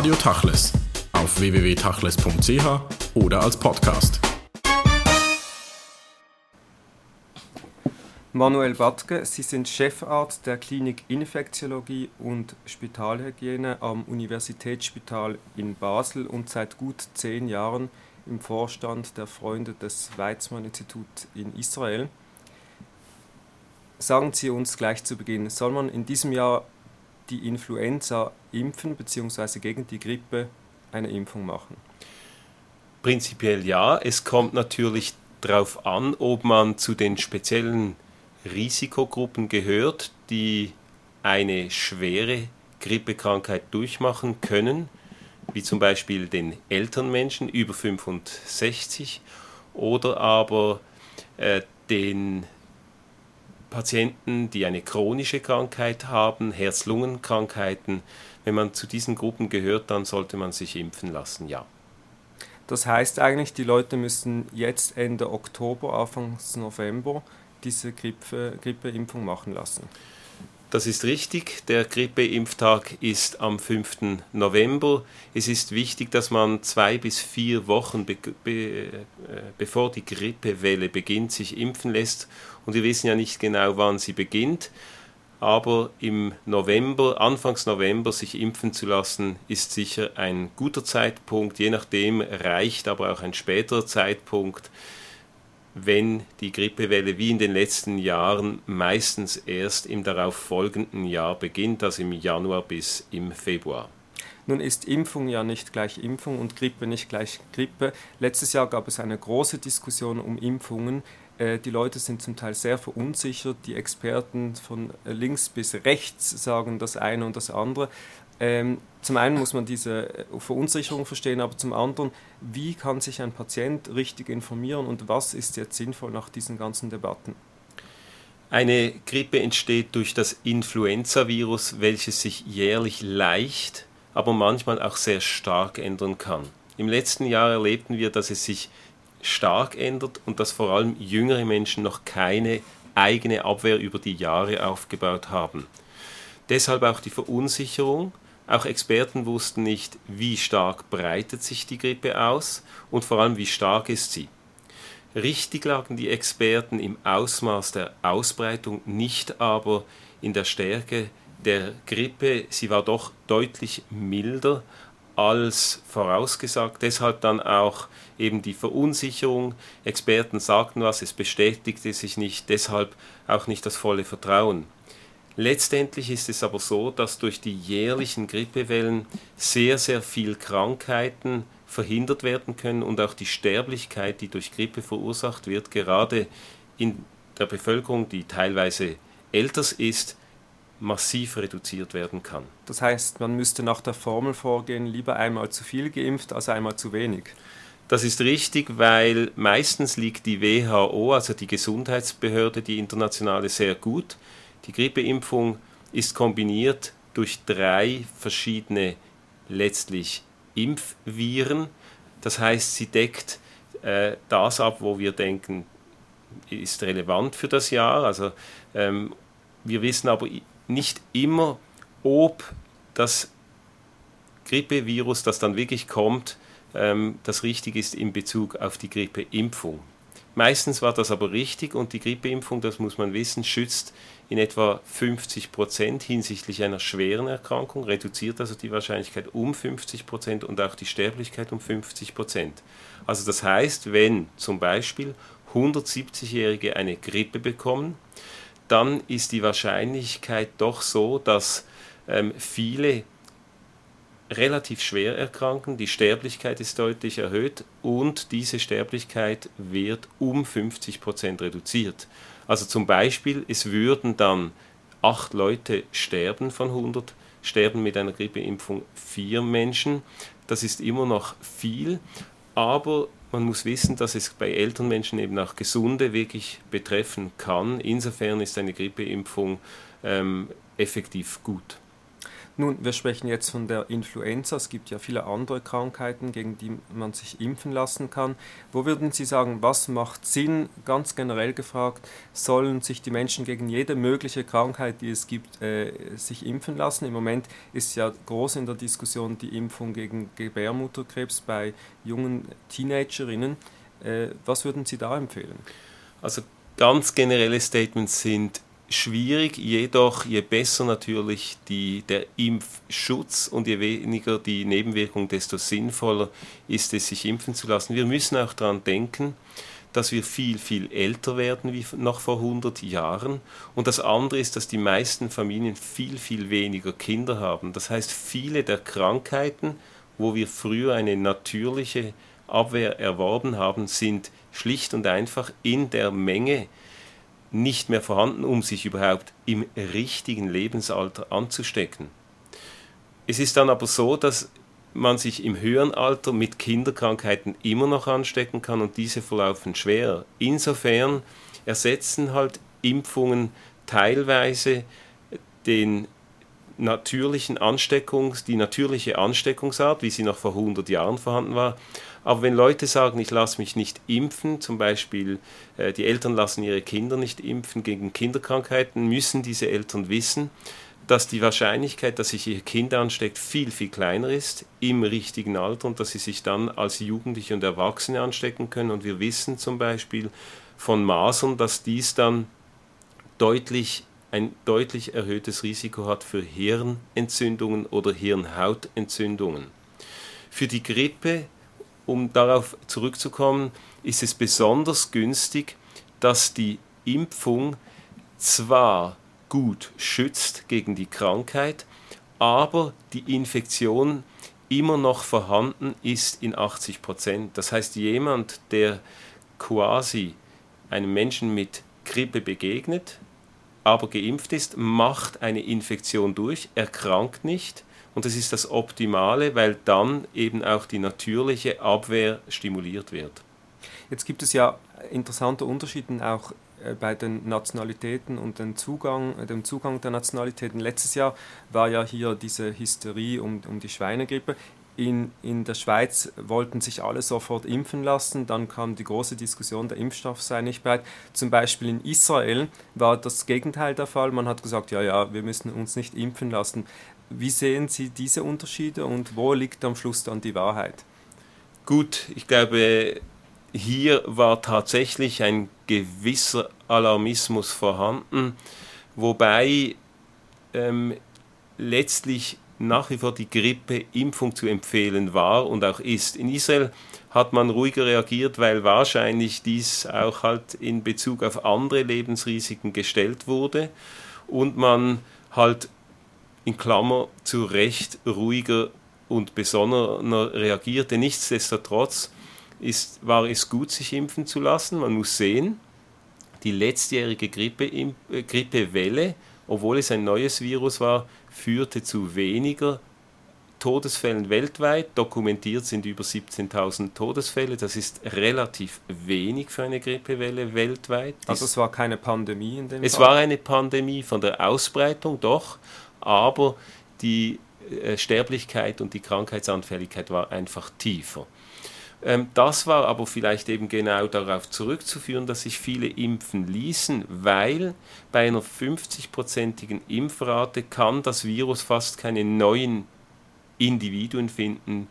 Radio Tachles auf www.tachles.ch oder als Podcast. Manuel Batke, Sie sind Chefarzt der Klinik Infektiologie und Spitalhygiene am Universitätsspital in Basel und seit gut zehn Jahren im Vorstand der Freunde des Weizmann-Institut in Israel. Sagen Sie uns gleich zu Beginn, soll man in diesem Jahr die Influenza impfen bzw. gegen die Grippe eine Impfung machen? Prinzipiell ja. Es kommt natürlich darauf an, ob man zu den speziellen Risikogruppen gehört, die eine schwere Grippekrankheit durchmachen können, wie zum Beispiel den älteren Menschen über 65 oder aber äh, den Patienten, die eine chronische Krankheit haben, Herz-Lungen-Krankheiten. Wenn man zu diesen Gruppen gehört, dann sollte man sich impfen lassen, ja. Das heißt eigentlich, die Leute müssen jetzt Ende Oktober, Anfang November diese Grippe, Grippeimpfung machen lassen. Das ist richtig. Der Grippeimpftag ist am 5. November. Es ist wichtig, dass man zwei bis vier Wochen be be äh, bevor die Grippewelle beginnt, sich impfen lässt. Und wir wissen ja nicht genau, wann sie beginnt. Aber im November, Anfangs November, sich impfen zu lassen, ist sicher ein guter Zeitpunkt. Je nachdem reicht aber auch ein späterer Zeitpunkt wenn die Grippewelle wie in den letzten Jahren meistens erst im darauf folgenden Jahr beginnt, also im Januar bis im Februar. Nun ist Impfung ja nicht gleich Impfung und Grippe nicht gleich Grippe. Letztes Jahr gab es eine große Diskussion um Impfungen. Äh, die Leute sind zum Teil sehr verunsichert. Die Experten von links bis rechts sagen das eine und das andere. Ähm, zum einen muss man diese äh, Verunsicherung verstehen, aber zum anderen, wie kann sich ein Patient richtig informieren und was ist jetzt sinnvoll nach diesen ganzen Debatten? Eine Grippe entsteht durch das Influenzavirus, welches sich jährlich leicht, aber manchmal auch sehr stark ändern kann. Im letzten Jahr erlebten wir, dass es sich stark ändert und dass vor allem jüngere Menschen noch keine eigene Abwehr über die Jahre aufgebaut haben. Deshalb auch die Verunsicherung, auch Experten wussten nicht, wie stark breitet sich die Grippe aus und vor allem, wie stark ist sie. Richtig lagen die Experten im Ausmaß der Ausbreitung, nicht aber in der Stärke der Grippe. Sie war doch deutlich milder als vorausgesagt. Deshalb dann auch eben die Verunsicherung. Experten sagten was, es bestätigte sich nicht, deshalb auch nicht das volle Vertrauen. Letztendlich ist es aber so, dass durch die jährlichen Grippewellen sehr, sehr viel Krankheiten verhindert werden können und auch die Sterblichkeit, die durch Grippe verursacht wird, gerade in der Bevölkerung, die teilweise älter ist, massiv reduziert werden kann. Das heißt, man müsste nach der Formel vorgehen, lieber einmal zu viel geimpft als einmal zu wenig. Das ist richtig, weil meistens liegt die WHO, also die Gesundheitsbehörde, die internationale, sehr gut. Die Grippeimpfung ist kombiniert durch drei verschiedene letztlich Impfviren. Das heißt, sie deckt äh, das ab, wo wir denken, ist relevant für das Jahr. Also ähm, wir wissen aber nicht immer, ob das Grippevirus, das dann wirklich kommt, ähm, das richtig ist in Bezug auf die Grippeimpfung. Meistens war das aber richtig und die Grippeimpfung, das muss man wissen, schützt in etwa 50 Prozent hinsichtlich einer schweren Erkrankung, reduziert also die Wahrscheinlichkeit um 50 Prozent und auch die Sterblichkeit um 50 Prozent. Also das heißt, wenn zum Beispiel 170-Jährige eine Grippe bekommen, dann ist die Wahrscheinlichkeit doch so, dass ähm, viele relativ schwer erkranken, die Sterblichkeit ist deutlich erhöht und diese Sterblichkeit wird um 50 Prozent reduziert. Also zum Beispiel, es würden dann acht Leute sterben von 100, sterben mit einer Grippeimpfung vier Menschen. Das ist immer noch viel, aber man muss wissen, dass es bei älteren Menschen eben auch Gesunde wirklich betreffen kann. Insofern ist eine Grippeimpfung ähm, effektiv gut. Nun, wir sprechen jetzt von der Influenza. Es gibt ja viele andere Krankheiten, gegen die man sich impfen lassen kann. Wo würden Sie sagen, was macht Sinn, ganz generell gefragt, sollen sich die Menschen gegen jede mögliche Krankheit, die es gibt, äh, sich impfen lassen? Im Moment ist ja groß in der Diskussion die Impfung gegen Gebärmutterkrebs bei jungen Teenagerinnen. Äh, was würden Sie da empfehlen? Also ganz generelle Statements sind schwierig, jedoch je besser natürlich die, der Impfschutz und je weniger die Nebenwirkung, desto sinnvoller ist es, sich impfen zu lassen. Wir müssen auch daran denken, dass wir viel, viel älter werden wie noch vor 100 Jahren. Und das andere ist, dass die meisten Familien viel, viel weniger Kinder haben. Das heißt, viele der Krankheiten, wo wir früher eine natürliche Abwehr erworben haben, sind schlicht und einfach in der Menge nicht mehr vorhanden, um sich überhaupt im richtigen Lebensalter anzustecken. Es ist dann aber so, dass man sich im höheren Alter mit Kinderkrankheiten immer noch anstecken kann und diese verlaufen schwer. Insofern ersetzen halt Impfungen teilweise den natürlichen Ansteckungs, die natürliche Ansteckungsart, wie sie noch vor 100 Jahren vorhanden war, aber wenn Leute sagen, ich lasse mich nicht impfen, zum Beispiel äh, die Eltern lassen ihre Kinder nicht impfen gegen Kinderkrankheiten, müssen diese Eltern wissen, dass die Wahrscheinlichkeit, dass sich ihr Kind ansteckt, viel, viel kleiner ist im richtigen Alter und dass sie sich dann als Jugendliche und Erwachsene anstecken können. Und wir wissen zum Beispiel von Masern, dass dies dann deutlich ein deutlich erhöhtes Risiko hat für Hirnentzündungen oder Hirnhautentzündungen. Für die Grippe um darauf zurückzukommen, ist es besonders günstig, dass die Impfung zwar gut schützt gegen die Krankheit, aber die Infektion immer noch vorhanden ist in 80 Prozent. Das heißt, jemand, der quasi einem Menschen mit Grippe begegnet, aber geimpft ist, macht eine Infektion durch, erkrankt nicht und das ist das Optimale, weil dann eben auch die natürliche Abwehr stimuliert wird. Jetzt gibt es ja interessante Unterschiede auch äh, bei den Nationalitäten und den Zugang, äh, dem Zugang der Nationalitäten. Letztes Jahr war ja hier diese Hysterie um, um die Schweinegrippe. In, in der Schweiz wollten sich alle sofort impfen lassen, dann kam die große Diskussion, der Impfstoff sei nicht bereit. Zum Beispiel in Israel war das Gegenteil der Fall. Man hat gesagt, ja, ja, wir müssen uns nicht impfen lassen. Wie sehen Sie diese Unterschiede und wo liegt am Schluss dann die Wahrheit? Gut, ich glaube, hier war tatsächlich ein gewisser Alarmismus vorhanden, wobei ähm, letztlich nach wie vor die Grippeimpfung zu empfehlen war und auch ist. In Israel hat man ruhiger reagiert, weil wahrscheinlich dies auch halt in Bezug auf andere Lebensrisiken gestellt wurde und man halt in Klammer zu Recht ruhiger und besonnener reagierte. Nichtsdestotrotz ist, war es gut, sich impfen zu lassen. Man muss sehen, die letztjährige Grippe, äh, Grippewelle, obwohl es ein neues Virus war, führte zu weniger Todesfällen weltweit. Dokumentiert sind über 17.000 Todesfälle. Das ist relativ wenig für eine Grippewelle weltweit. Also es war keine Pandemie in dem Es Fall? war eine Pandemie von der Ausbreitung, doch, aber die äh, Sterblichkeit und die Krankheitsanfälligkeit war einfach tiefer. Ähm, das war aber vielleicht eben genau darauf zurückzuführen, dass sich viele impfen ließen, weil bei einer 50-prozentigen Impfrate kann das Virus fast keine neuen Individuen finden,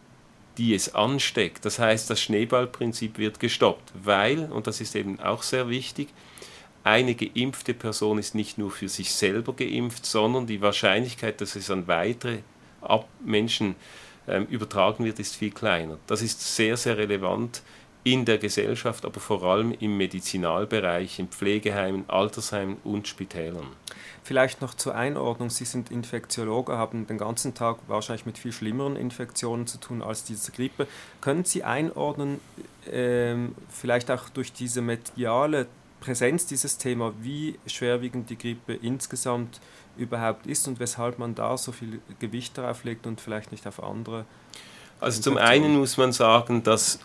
die es ansteckt. Das heißt, das Schneeballprinzip wird gestoppt, weil, und das ist eben auch sehr wichtig, eine geimpfte Person ist nicht nur für sich selber geimpft, sondern die Wahrscheinlichkeit, dass es an weitere Menschen ähm, übertragen wird, ist viel kleiner. Das ist sehr, sehr relevant in der Gesellschaft, aber vor allem im Medizinalbereich, in Pflegeheimen, Altersheimen und Spitälern. Vielleicht noch zur Einordnung. Sie sind Infektiologe, haben den ganzen Tag wahrscheinlich mit viel schlimmeren Infektionen zu tun als diese Grippe. Können Sie einordnen, ähm, vielleicht auch durch diese mediale Präsenz dieses Thema, wie schwerwiegend die Grippe insgesamt überhaupt ist und weshalb man da so viel Gewicht darauf legt und vielleicht nicht auf andere. Also zum einen muss man sagen, dass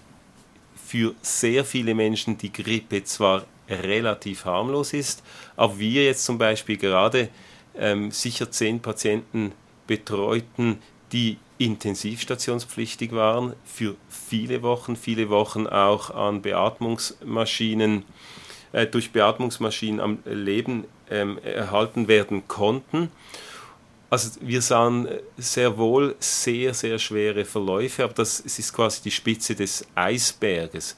für sehr viele Menschen die Grippe zwar relativ harmlos ist, aber wir jetzt zum Beispiel gerade ähm, sicher zehn Patienten betreuten, die intensivstationspflichtig waren, für viele Wochen, viele Wochen auch an Beatmungsmaschinen, äh, durch Beatmungsmaschinen am Leben ähm, erhalten werden konnten. Also wir sahen sehr wohl sehr, sehr schwere Verläufe, aber das ist quasi die Spitze des Eisberges.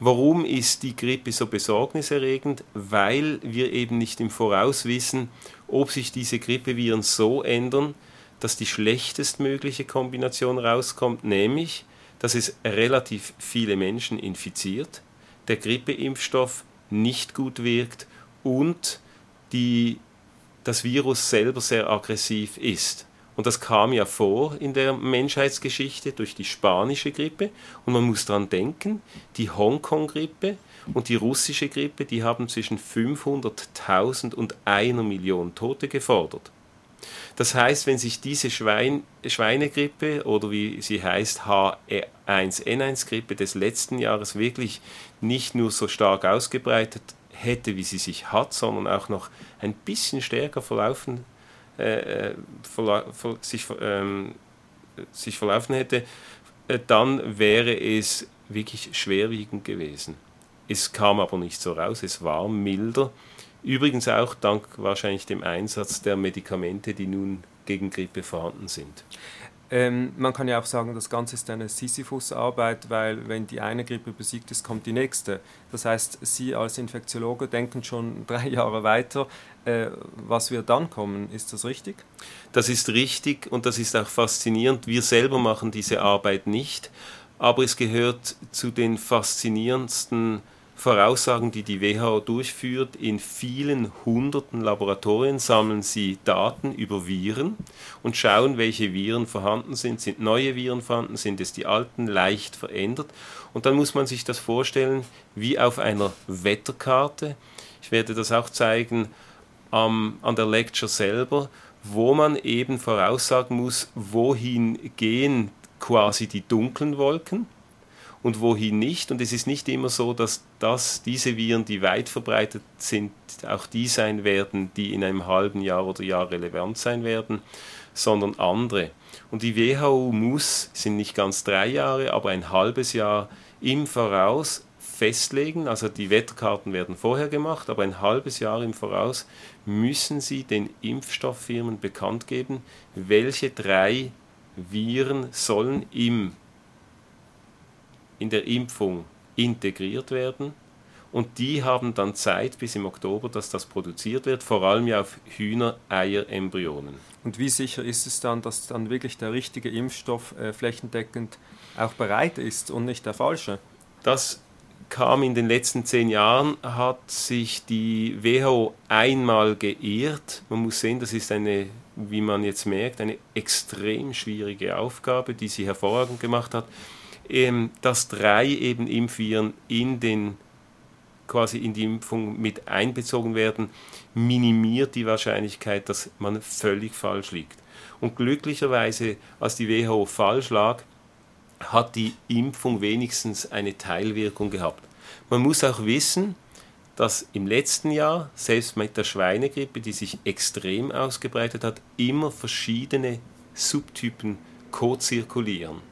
Warum ist die Grippe so besorgniserregend? Weil wir eben nicht im Voraus wissen, ob sich diese Grippeviren so ändern, dass die schlechtestmögliche Kombination rauskommt, nämlich, dass es relativ viele Menschen infiziert, der Grippeimpfstoff nicht gut wirkt und die, das Virus selber sehr aggressiv ist. Und das kam ja vor in der Menschheitsgeschichte durch die spanische Grippe. Und man muss daran denken, die Hongkong-Grippe und die russische Grippe, die haben zwischen 500.000 und einer Million Tote gefordert. Das heißt, wenn sich diese Schwein, Schweinegrippe oder wie sie heißt H1N1-Grippe des letzten Jahres wirklich nicht nur so stark ausgebreitet hätte, wie sie sich hat, sondern auch noch ein bisschen stärker verlaufen, äh, äh verla ver sich, ähm, sich verlaufen hätte, äh, dann wäre es wirklich schwerwiegend gewesen. Es kam aber nicht so raus, es war milder Übrigens auch dank wahrscheinlich dem Einsatz der Medikamente, die nun gegen Grippe vorhanden sind. Ähm, man kann ja auch sagen, das Ganze ist eine Sisyphus-Arbeit, weil wenn die eine Grippe besiegt ist, kommt die nächste. Das heißt, Sie als Infektiologe denken schon drei Jahre weiter. Äh, was wird dann kommen? Ist das richtig? Das ist richtig und das ist auch faszinierend. Wir selber machen diese Arbeit nicht, aber es gehört zu den faszinierendsten Voraussagen, die die WHO durchführt. In vielen hunderten Laboratorien sammeln sie Daten über Viren und schauen, welche Viren vorhanden sind. Sind neue Viren vorhanden? Sind es die alten? Leicht verändert? Und dann muss man sich das vorstellen wie auf einer Wetterkarte. Ich werde das auch zeigen ähm, an der Lecture selber, wo man eben voraussagen muss, wohin gehen quasi die dunklen Wolken und wohin nicht. Und es ist nicht immer so, dass das, diese Viren, die weit verbreitet sind, auch die sein werden, die in einem halben Jahr oder Jahr relevant sein werden, sondern andere. Und die WHO muss, sind nicht ganz drei Jahre, aber ein halbes Jahr im Voraus festlegen, also die Wetterkarten werden vorher gemacht, aber ein halbes Jahr im Voraus müssen sie den Impfstofffirmen bekannt geben, welche drei Viren sollen im in der Impfung integriert werden. Und die haben dann Zeit bis im Oktober, dass das produziert wird, vor allem ja auf Hühnereierembryonen. Und wie sicher ist es dann, dass dann wirklich der richtige Impfstoff äh, flächendeckend auch bereit ist und nicht der falsche? Das kam in den letzten zehn Jahren, hat sich die WHO einmal geirrt. Man muss sehen, das ist eine, wie man jetzt merkt, eine extrem schwierige Aufgabe, die sie hervorragend gemacht hat ähm, dass drei eben Impfviren in den quasi in die Impfung mit einbezogen werden, minimiert die Wahrscheinlichkeit, dass man völlig falsch liegt. Und glücklicherweise, als die WHO falsch lag, hat die Impfung wenigstens eine Teilwirkung gehabt. Man muss auch wissen, dass im letzten Jahr, selbst mit der Schweinegrippe, die sich extrem ausgebreitet hat, immer verschiedene Subtypen co-zirkulieren.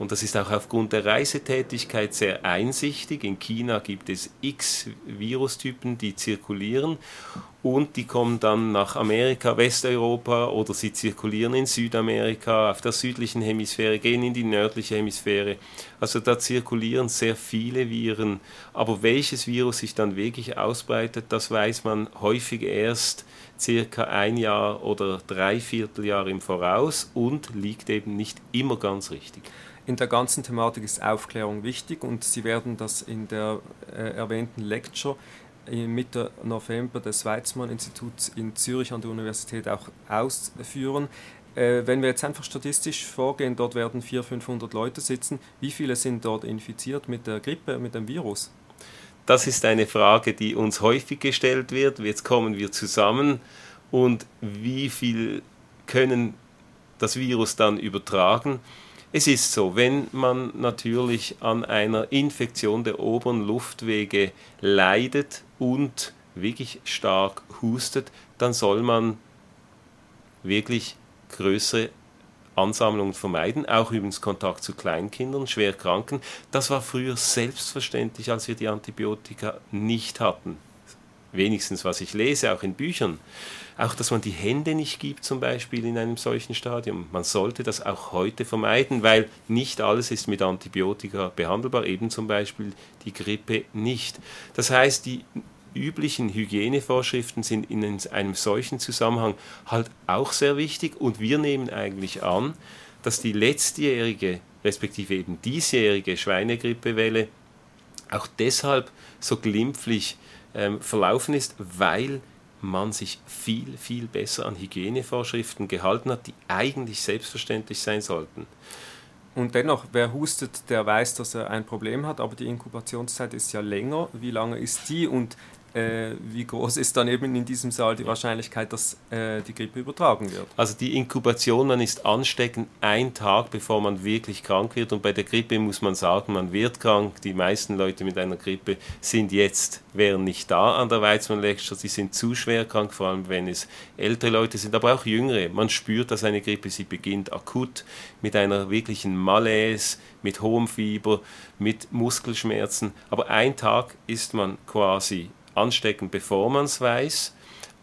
Und das ist auch aufgrund der Reisetätigkeit sehr einsichtig. In China gibt es x Virustypen, die zirkulieren und die kommen dann nach Amerika, Westeuropa oder sie zirkulieren in Südamerika, auf der südlichen Hemisphäre, gehen in die nördliche Hemisphäre. Also da zirkulieren sehr viele Viren. Aber welches Virus sich dann wirklich ausbreitet, das weiß man häufig erst circa ein Jahr oder drei Vierteljahr im Voraus und liegt eben nicht immer ganz richtig. In der ganzen Thematik ist Aufklärung wichtig und Sie werden das in der äh, erwähnten Lecture Mitte November des Weizmann-Instituts in Zürich an der Universität auch ausführen. Äh, wenn wir jetzt einfach statistisch vorgehen, dort werden 400, 500 Leute sitzen. Wie viele sind dort infiziert mit der Grippe, mit dem Virus? Das ist eine Frage, die uns häufig gestellt wird. Jetzt kommen wir zusammen und wie viel können das Virus dann übertragen? Es ist so, wenn man natürlich an einer Infektion der oberen Luftwege leidet und wirklich stark hustet, dann soll man wirklich größere Ansammlungen vermeiden, auch übrigens Kontakt zu Kleinkindern, Schwerkranken. Das war früher selbstverständlich, als wir die Antibiotika nicht hatten. Wenigstens was ich lese, auch in Büchern. Auch, dass man die Hände nicht gibt, zum Beispiel in einem solchen Stadium. Man sollte das auch heute vermeiden, weil nicht alles ist mit Antibiotika behandelbar, eben zum Beispiel die Grippe nicht. Das heißt, die üblichen Hygienevorschriften sind in einem solchen Zusammenhang halt auch sehr wichtig und wir nehmen eigentlich an, dass die letztjährige, respektive eben diesjährige Schweinegrippewelle auch deshalb so glimpflich ähm, verlaufen ist, weil man sich viel, viel besser an Hygienevorschriften gehalten hat, die eigentlich selbstverständlich sein sollten. Und dennoch, wer hustet, der weiß, dass er ein Problem hat, aber die Inkubationszeit ist ja länger. Wie lange ist die und äh, wie groß ist dann eben in diesem Saal die Wahrscheinlichkeit, dass äh, die Grippe übertragen wird? Also die Inkubation, man ist ansteckend ein Tag, bevor man wirklich krank wird. Und bei der Grippe muss man sagen, man wird krank. Die meisten Leute mit einer Grippe sind jetzt, wären nicht da an der Weizmann Lecture. Sie sind zu schwer krank, vor allem wenn es ältere Leute sind, aber auch jüngere. Man spürt, dass eine Grippe, sie beginnt akut mit einer wirklichen Malaise, mit hohem Fieber, mit Muskelschmerzen. Aber ein Tag ist man quasi anstecken, bevor man es weiß.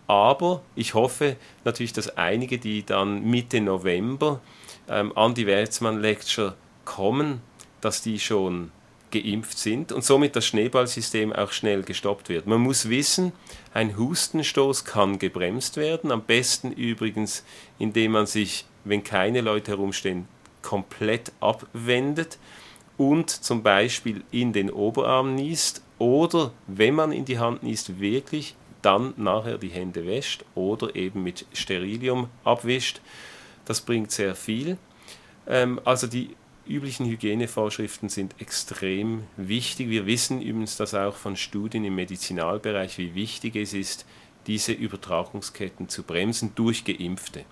Aber ich hoffe natürlich, dass einige, die dann Mitte November ähm, an die Weizmann Lecture kommen, dass die schon geimpft sind und somit das Schneeballsystem auch schnell gestoppt wird. Man muss wissen, ein Hustenstoß kann gebremst werden, am besten übrigens, indem man sich, wenn keine Leute herumstehen, komplett abwendet und zum Beispiel in den Oberarm niest oder wenn man in die Hand niest, wirklich dann nachher die Hände wäscht oder eben mit Sterilium abwischt. Das bringt sehr viel. Ähm, also die üblichen Hygienevorschriften sind extrem wichtig. Wir wissen übrigens das auch von Studien im Medizinalbereich, wie wichtig es ist, diese Übertragungsketten zu bremsen durch Geimpfte.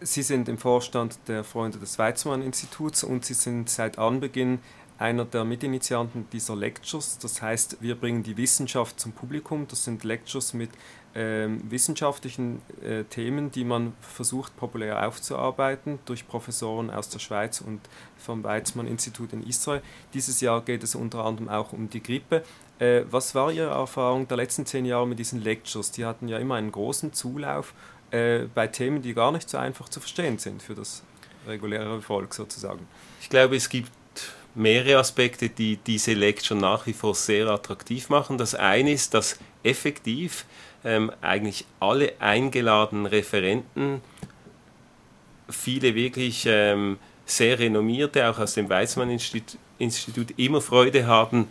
Sie sind im Vorstand der Freunde des Weizmann-Instituts und Sie sind seit Anbeginn einer der Mitinitianten dieser Lectures. Das heißt, wir bringen die Wissenschaft zum Publikum. Das sind Lectures mit ähm, wissenschaftlichen äh, Themen, die man versucht populär aufzuarbeiten durch Professoren aus der Schweiz und vom Weizmann-Institut in Israel. Dieses Jahr geht es unter anderem auch um die Grippe. Äh, was war Ihre Erfahrung der letzten zehn Jahre mit diesen Lectures? Die hatten ja immer einen großen Zulauf äh, bei Themen, die gar nicht so einfach zu verstehen sind für das reguläre Volk sozusagen. Ich glaube, es gibt mehrere Aspekte, die diese Lecture nach wie vor sehr attraktiv machen. Das eine ist, dass effektiv ähm, eigentlich alle eingeladenen Referenten, viele wirklich ähm, sehr renommierte, auch aus dem Weizmann-Institut, Institut, immer Freude haben,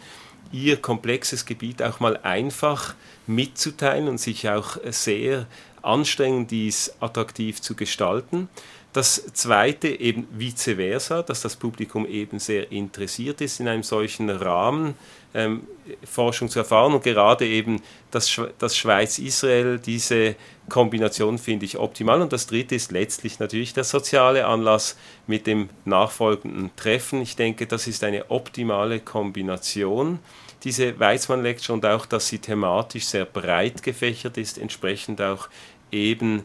ihr komplexes Gebiet auch mal einfach mitzuteilen und sich auch sehr anstrengen, dies attraktiv zu gestalten. Das zweite eben vice versa, dass das Publikum eben sehr interessiert ist, in einem solchen Rahmen ähm, Forschung zu erfahren und gerade eben das, das Schweiz-Israel, diese Kombination finde ich optimal. Und das dritte ist letztlich natürlich der soziale Anlass mit dem nachfolgenden Treffen. Ich denke, das ist eine optimale Kombination diese Weizmann-Lecture und auch, dass sie thematisch sehr breit gefächert ist, entsprechend auch eben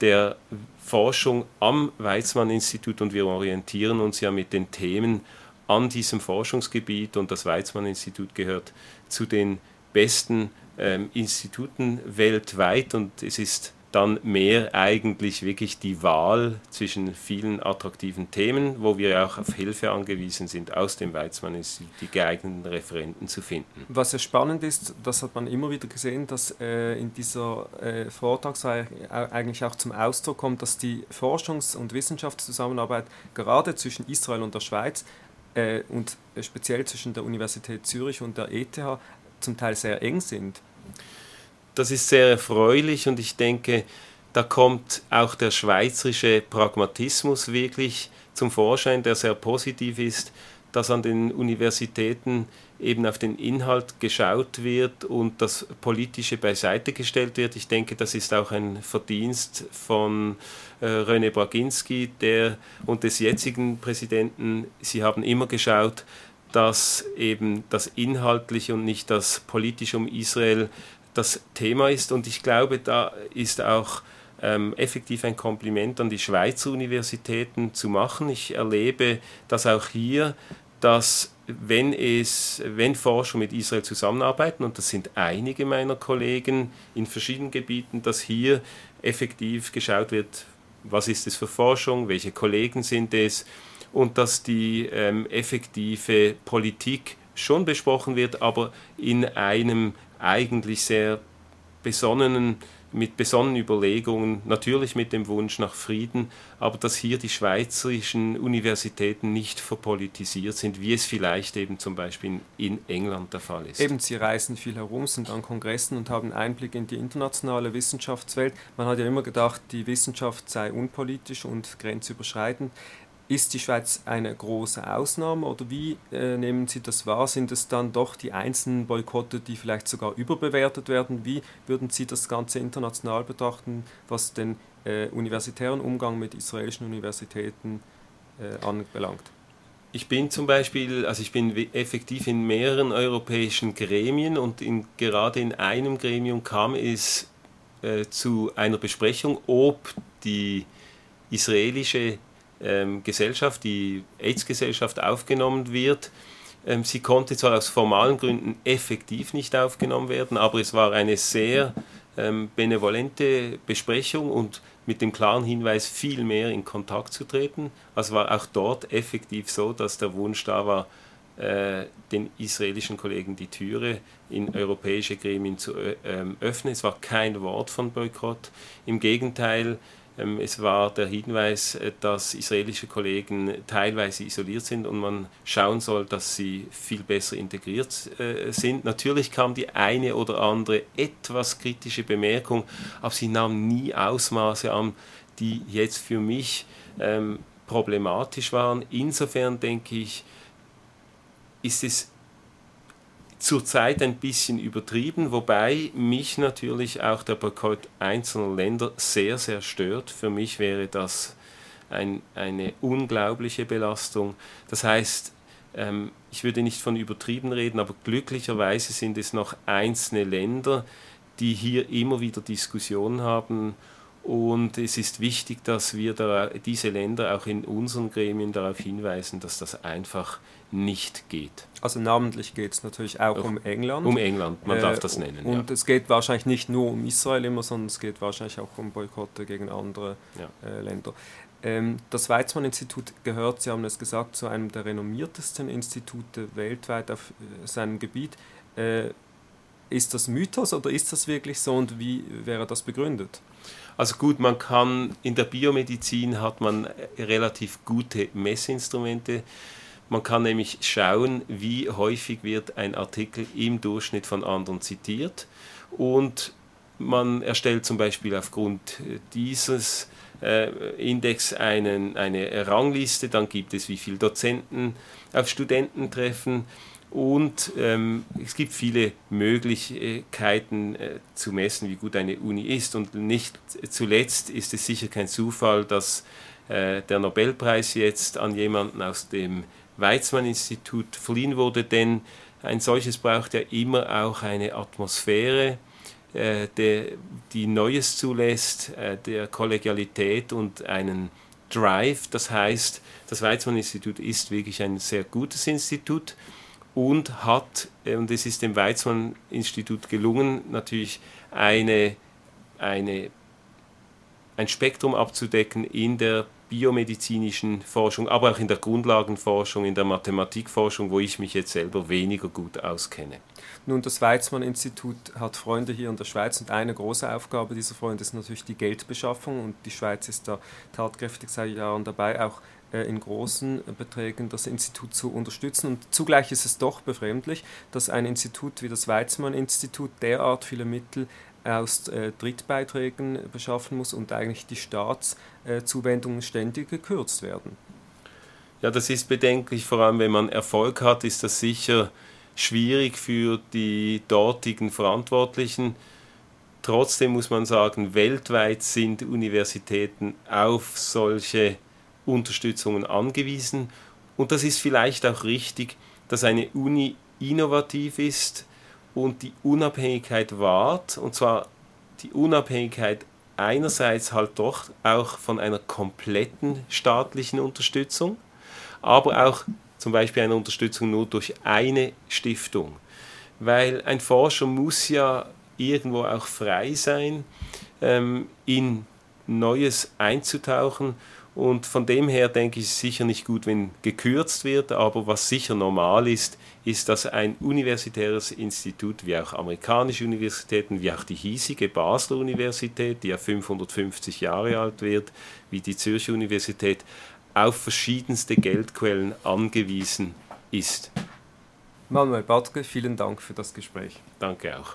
der Forschung am Weizmann-Institut und wir orientieren uns ja mit den Themen an diesem Forschungsgebiet und das Weizmann-Institut gehört zu den besten ähm, Instituten weltweit und es ist dann mehr eigentlich wirklich die Wahl zwischen vielen attraktiven Themen, wo wir auch auf Hilfe angewiesen sind, aus dem Weizmann-Institut die geeigneten Referenten zu finden. Was ja spannend ist, das hat man immer wieder gesehen, dass äh, in dieser äh, Vortragsreihe eigentlich auch zum Ausdruck kommt, dass die Forschungs- und Wissenschaftszusammenarbeit gerade zwischen Israel und der Schweiz äh, und speziell zwischen der Universität Zürich und der ETH zum Teil sehr eng sind das ist sehr erfreulich und ich denke, da kommt auch der schweizerische Pragmatismus wirklich zum Vorschein, der sehr positiv ist, dass an den Universitäten eben auf den Inhalt geschaut wird und das Politische beiseite gestellt wird. Ich denke, das ist auch ein Verdienst von äh, René Braginski der, und des jetzigen Präsidenten. Sie haben immer geschaut, dass eben das Inhaltliche und nicht das Politische um Israel das Thema ist. Und ich glaube, da ist auch ähm, effektiv ein Kompliment an die Schweizer Universitäten zu machen. Ich erlebe dass auch hier, dass wenn, es, wenn Forscher mit Israel zusammenarbeiten, und das sind einige meiner Kollegen in verschiedenen Gebieten, dass hier effektiv geschaut wird, was ist es für Forschung, welche Kollegen sind es und dass die ähm, effektive Politik schon besprochen wird, aber in einem eigentlich sehr besonnenen mit besonnenen Überlegungen, natürlich mit dem Wunsch nach Frieden, aber dass hier die schweizerischen Universitäten nicht verpolitisiert sind, wie es vielleicht eben zum Beispiel in England der Fall ist. Eben, Sie reisen viel herum, sind an Kongressen und haben Einblick in die internationale Wissenschaftswelt. Man hat ja immer gedacht, die Wissenschaft sei unpolitisch und grenzüberschreitend. Ist die Schweiz eine große Ausnahme oder wie äh, nehmen Sie das wahr? Sind es dann doch die einzelnen Boykotte, die vielleicht sogar überbewertet werden? Wie würden Sie das Ganze international betrachten, was den äh, universitären Umgang mit israelischen Universitäten äh, anbelangt? Ich bin zum Beispiel, also ich bin effektiv in mehreren europäischen Gremien und in, gerade in einem Gremium kam es äh, zu einer Besprechung, ob die israelische Gesellschaft, die AIDS-Gesellschaft, aufgenommen wird. Ähm, sie konnte zwar aus formalen Gründen effektiv nicht aufgenommen werden, aber es war eine sehr ähm, benevolente Besprechung und mit dem klaren Hinweis, viel mehr in Kontakt zu treten. Also war auch dort effektiv so, dass der Wunsch da war, äh, den israelischen Kollegen die Türe in europäische Gremien zu äh, öffnen. Es war kein Wort von Boykott. Im Gegenteil, ähm, es war der Hinweis, äh, dass israelische Kollegen teilweise isoliert sind und man schauen soll, dass sie viel besser integriert äh, sind. Natürlich kam die eine oder andere etwas kritische Bemerkung, aber sie nahm nie Ausmaße an, die jetzt für mich ähm, problematisch waren. Insofern denke ich, ist es zurzeit ein bisschen übertrieben, wobei mich natürlich auch der Boykott einzelner Länder sehr, sehr stört. Für mich wäre das ein, eine unglaubliche Belastung. Das heißt, ähm, ich würde nicht von übertrieben reden, aber glücklicherweise sind es noch einzelne Länder, die hier immer wieder Diskussionen haben. Und es ist wichtig, dass wir da, diese Länder auch in unseren Gremien darauf hinweisen, dass das einfach nicht geht. Also namentlich geht es natürlich auch, auch, um England. Um England, man äh, darf das nennen. Und ja. es geht wahrscheinlich nicht nur um Israel immer, sondern es geht wahrscheinlich auch um Boykotte gegen andere ja. äh, Länder. Ähm, das Weizmann-Institut gehört, Sie haben es gesagt, zu einem der renommiertesten Institute weltweit auf äh, seinem Gebiet. Äh, ist das Mythos oder ist das wirklich so und wie wäre das begründet? Also gut, man kann in der Biomedizin hat man relativ gute Messinstrumente. Man kann nämlich schauen, wie häufig wird ein Artikel im Durchschnitt von anderen zitiert. Und man erstellt zum Beispiel aufgrund dieses äh, Index einen, eine Rangliste, dann gibt es wie viele Dozenten auf Studenten treffen und ähm, es gibt viele Möglichkeiten äh, zu messen, wie gut eine Uni ist. Und nicht zuletzt ist es sicher kein Zufall, dass äh, der Nobelpreis jetzt an jemanden aus dem Weizmann-Institut verliehen wurde, denn ein solches braucht ja immer auch eine Atmosphäre, äh, der, die Neues zulässt, äh, der Kollegialität und einen Drive. Das heißt, das Weizmann-Institut ist wirklich ein sehr gutes Institut und hat, und es ist dem Weizmann-Institut gelungen, natürlich eine, eine, ein Spektrum abzudecken in der biomedizinischen Forschung, aber auch in der Grundlagenforschung, in der Mathematikforschung, wo ich mich jetzt selber weniger gut auskenne. Nun, das Weizmann-Institut hat Freunde hier in der Schweiz und eine große Aufgabe dieser Freunde ist natürlich die Geldbeschaffung und die Schweiz ist da tatkräftig seit Jahren dabei, auch in großen Beträgen das Institut zu unterstützen. Und zugleich ist es doch befremdlich, dass ein Institut wie das Weizmann-Institut derart viele Mittel aus äh, Drittbeiträgen beschaffen muss und eigentlich die Staatszuwendungen ständig gekürzt werden. Ja, das ist bedenklich, vor allem wenn man Erfolg hat, ist das sicher schwierig für die dortigen Verantwortlichen. Trotzdem muss man sagen, weltweit sind Universitäten auf solche Unterstützungen angewiesen. Und das ist vielleicht auch richtig, dass eine Uni innovativ ist, und die Unabhängigkeit wahrt, und zwar die Unabhängigkeit einerseits halt doch auch von einer kompletten staatlichen Unterstützung, aber auch zum Beispiel einer Unterstützung nur durch eine Stiftung. Weil ein Forscher muss ja irgendwo auch frei sein, ähm, in Neues einzutauchen. Und von dem her denke ich, ist es sicher nicht gut, wenn gekürzt wird, aber was sicher normal ist, ist, dass ein universitäres Institut, wie auch amerikanische Universitäten, wie auch die hiesige Basler Universität, die ja 550 Jahre alt wird, wie die Zürcher Universität, auf verschiedenste Geldquellen angewiesen ist. Manuel Badke, vielen Dank für das Gespräch. Danke auch.